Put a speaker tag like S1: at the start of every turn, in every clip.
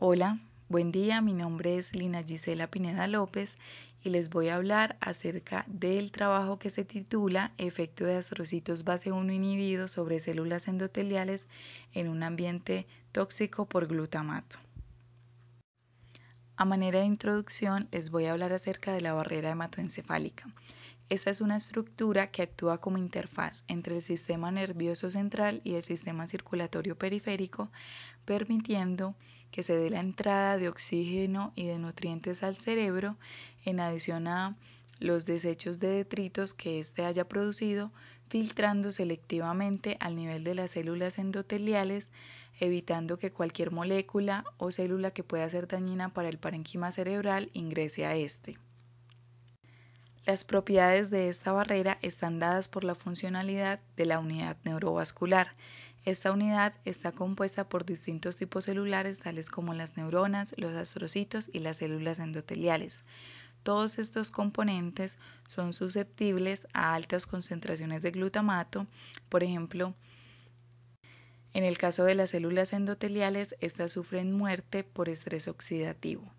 S1: Hola, buen día, mi nombre es Lina Gisela Pineda López y les voy a hablar acerca del trabajo que se titula Efecto de astrocitos base 1 inhibidos sobre células endoteliales en un ambiente tóxico por glutamato. A manera de introducción les voy a hablar acerca de la barrera hematoencefálica. Esta es una estructura que actúa como interfaz entre el sistema nervioso central y el sistema circulatorio periférico, permitiendo que se dé la entrada de oxígeno y de nutrientes al cerebro, en adición a los desechos de detritos que éste haya producido, filtrando selectivamente al nivel de las células endoteliales, evitando que cualquier molécula o célula que pueda ser dañina para el parenquima cerebral ingrese a este. Las propiedades de esta barrera están dadas por la funcionalidad de la unidad neurovascular. Esta unidad está compuesta por distintos tipos celulares tales como las neuronas, los astrocitos y las células endoteliales. Todos estos componentes son susceptibles a altas concentraciones de glutamato, por ejemplo, en el caso de las células endoteliales, estas sufren muerte por estrés oxidativo.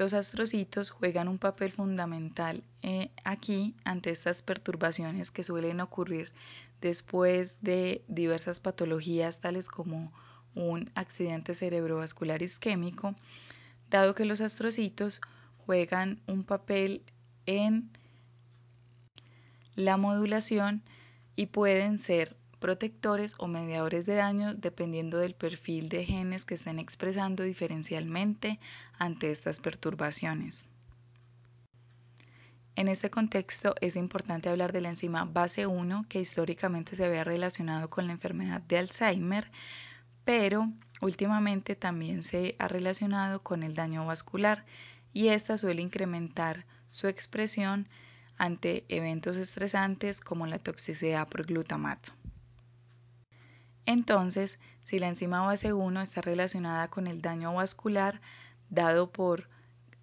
S1: Los astrocitos juegan un papel fundamental eh, aquí ante estas perturbaciones que suelen ocurrir después de diversas patologías tales como un accidente cerebrovascular isquémico, dado que los astrocitos juegan un papel en la modulación y pueden ser protectores o mediadores de daño dependiendo del perfil de genes que estén expresando diferencialmente ante estas perturbaciones. En este contexto es importante hablar de la enzima base 1 que históricamente se había relacionado con la enfermedad de Alzheimer, pero últimamente también se ha relacionado con el daño vascular y esta suele incrementar su expresión ante eventos estresantes como la toxicidad por glutamato. Entonces, si la enzima base 1 está relacionada con el daño vascular dado por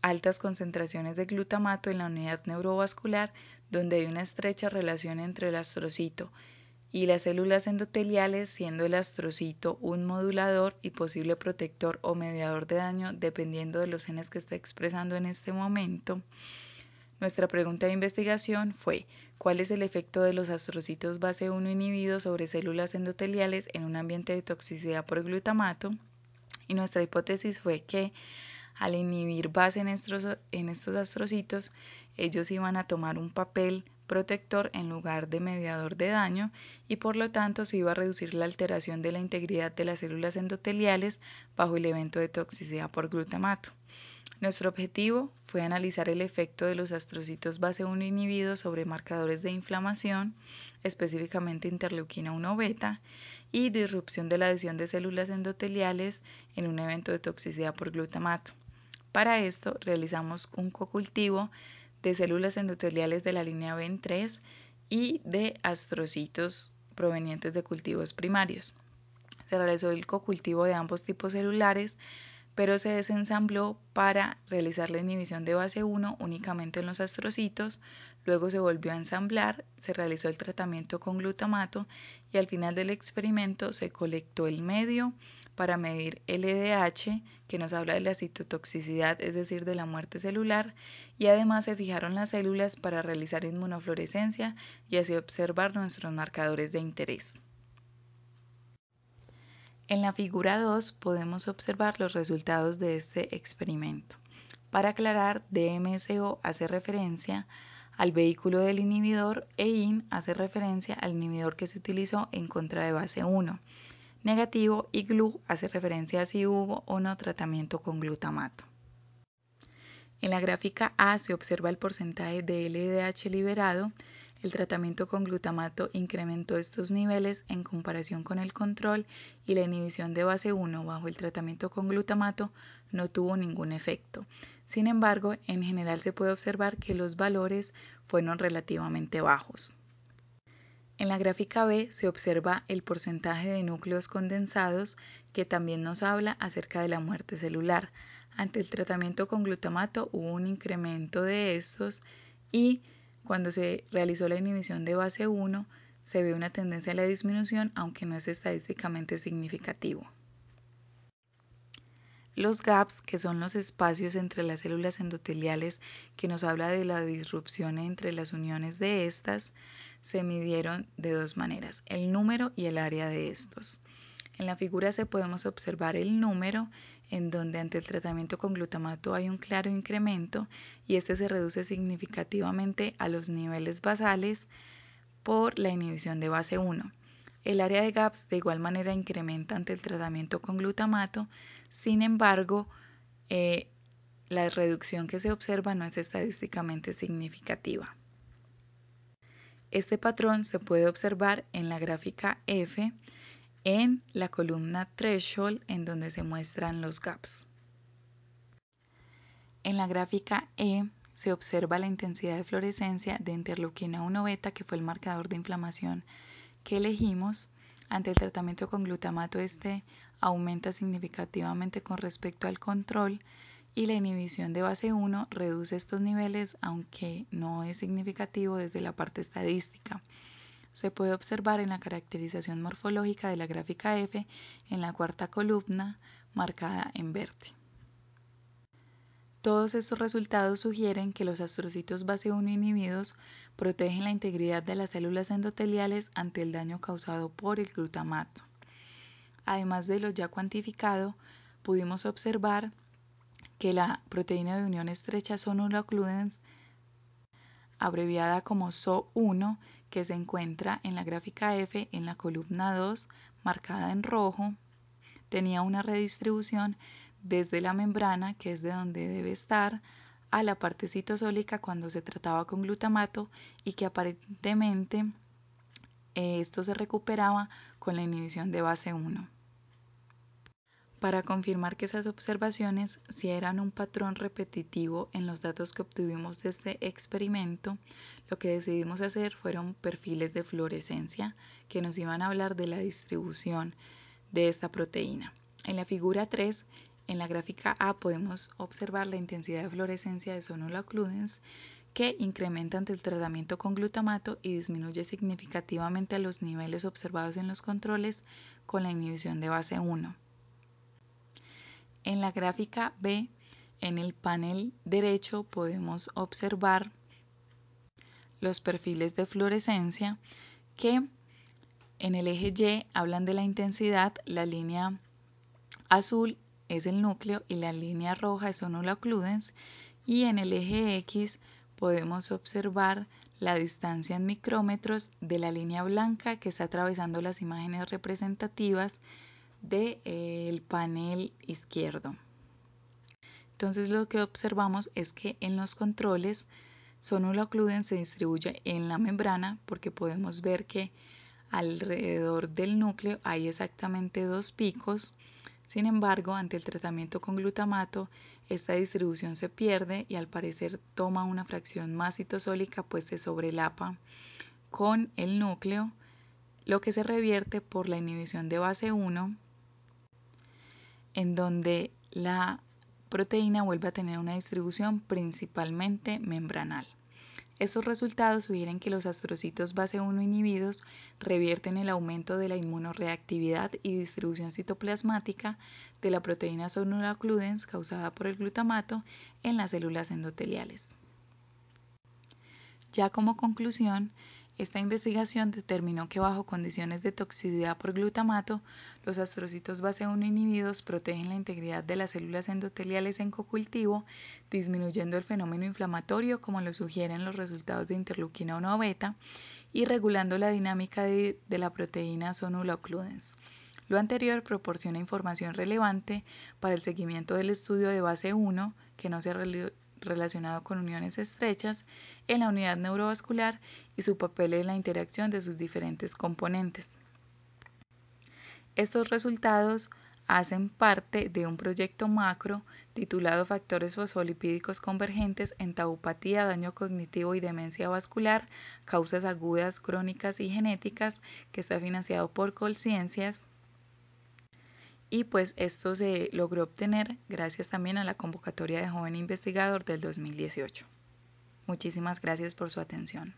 S1: altas concentraciones de glutamato en la unidad neurovascular, donde hay una estrecha relación entre el astrocito y las células endoteliales, siendo el astrocito un modulador y posible protector o mediador de daño dependiendo de los genes que está expresando en este momento, nuestra pregunta de investigación fue ¿cuál es el efecto de los astrocitos base 1 inhibidos sobre células endoteliales en un ambiente de toxicidad por glutamato? Y nuestra hipótesis fue que al inhibir base en estos, en estos astrocitos, ellos iban a tomar un papel protector en lugar de mediador de daño y por lo tanto se iba a reducir la alteración de la integridad de las células endoteliales bajo el evento de toxicidad por glutamato. Nuestro objetivo fue analizar el efecto de los astrocitos base 1 inhibidos sobre marcadores de inflamación, específicamente interleuquina 1 beta, y disrupción de la adhesión de células endoteliales en un evento de toxicidad por glutamato. Para esto realizamos un cocultivo de células endoteliales de la línea BEN3 y de astrocitos provenientes de cultivos primarios. Se realizó el cocultivo de ambos tipos celulares pero se desensambló para realizar la inhibición de base 1 únicamente en los astrocitos, luego se volvió a ensamblar, se realizó el tratamiento con glutamato y al final del experimento se colectó el medio para medir LDH, que nos habla de la citotoxicidad, es decir, de la muerte celular, y además se fijaron las células para realizar inmunofluorescencia y así observar nuestros marcadores de interés. En la figura 2 podemos observar los resultados de este experimento. Para aclarar, DMSO hace referencia al vehículo del inhibidor e IN hace referencia al inhibidor que se utilizó en contra de base 1. Negativo y GLU hace referencia a si hubo o no tratamiento con glutamato. En la gráfica A se observa el porcentaje de LDH liberado el tratamiento con glutamato incrementó estos niveles en comparación con el control y la inhibición de base 1 bajo el tratamiento con glutamato no tuvo ningún efecto. Sin embargo, en general se puede observar que los valores fueron relativamente bajos. En la gráfica B se observa el porcentaje de núcleos condensados que también nos habla acerca de la muerte celular. Ante el tratamiento con glutamato hubo un incremento de estos y cuando se realizó la inhibición de base 1, se ve una tendencia a la disminución, aunque no es estadísticamente significativo. Los gaps, que son los espacios entre las células endoteliales que nos habla de la disrupción entre las uniones de estas, se midieron de dos maneras, el número y el área de estos. En la figura se podemos observar el número en donde ante el tratamiento con glutamato hay un claro incremento y este se reduce significativamente a los niveles basales por la inhibición de base 1. El área de GAPS de igual manera incrementa ante el tratamiento con glutamato, sin embargo, eh, la reducción que se observa no es estadísticamente significativa. Este patrón se puede observar en la gráfica F en la columna threshold en donde se muestran los gaps. En la gráfica E se observa la intensidad de fluorescencia de interleuquina 1 beta, que fue el marcador de inflamación que elegimos. Ante el tratamiento con glutamato, este aumenta significativamente con respecto al control y la inhibición de base 1 reduce estos niveles, aunque no es significativo desde la parte estadística se puede observar en la caracterización morfológica de la gráfica F en la cuarta columna marcada en verde. Todos estos resultados sugieren que los astrocitos base 1 inhibidos protegen la integridad de las células endoteliales ante el daño causado por el glutamato. Además de lo ya cuantificado, pudimos observar que la proteína de unión estrecha sonulocludens, abreviada como SO1, que se encuentra en la gráfica F en la columna 2 marcada en rojo, tenía una redistribución desde la membrana, que es de donde debe estar, a la parte citosólica cuando se trataba con glutamato y que aparentemente eh, esto se recuperaba con la inhibición de base 1. Para confirmar que esas observaciones si eran un patrón repetitivo en los datos que obtuvimos de este experimento, lo que decidimos hacer fueron perfiles de fluorescencia que nos iban a hablar de la distribución de esta proteína. En la figura 3, en la gráfica A podemos observar la intensidad de fluorescencia de sonulocludens que incrementa ante el tratamiento con glutamato y disminuye significativamente los niveles observados en los controles con la inhibición de base 1. En la gráfica B, en el panel derecho podemos observar los perfiles de fluorescencia que en el eje Y hablan de la intensidad, la línea azul es el núcleo y la línea roja es sonulocludens y en el eje X podemos observar la distancia en micrómetros de la línea blanca que está atravesando las imágenes representativas del eh, panel izquierdo. Entonces lo que observamos es que en los controles sonulocluden se distribuye en la membrana porque podemos ver que alrededor del núcleo hay exactamente dos picos. Sin embargo, ante el tratamiento con glutamato, esta distribución se pierde y al parecer toma una fracción más citosólica, pues se sobrelapa con el núcleo, lo que se revierte por la inhibición de base 1 en donde la proteína vuelve a tener una distribución principalmente membranal. Estos resultados sugieren que los astrocitos base 1 inhibidos revierten el aumento de la inmunoreactividad y distribución citoplasmática de la proteína sonulocludens causada por el glutamato en las células endoteliales. Ya como conclusión, esta investigación determinó que bajo condiciones de toxicidad por glutamato, los astrocitos base 1 inhibidos protegen la integridad de las células endoteliales en cocultivo, disminuyendo el fenómeno inflamatorio como lo sugieren los resultados de interleuquina 1 beta y regulando la dinámica de, la proteína sonulocludens. Lo anterior proporciona información relevante para el seguimiento del estudio de base 1 que no se relacionado con uniones estrechas en la unidad neurovascular y su papel en la interacción de sus diferentes componentes. Estos resultados hacen parte de un proyecto macro titulado Factores fosfolipídicos convergentes en taupatía, daño cognitivo y demencia vascular, causas agudas, crónicas y genéticas, que está financiado por Colciencias y pues esto se logró obtener gracias también a la convocatoria de joven investigador del 2018. Muchísimas gracias por su atención.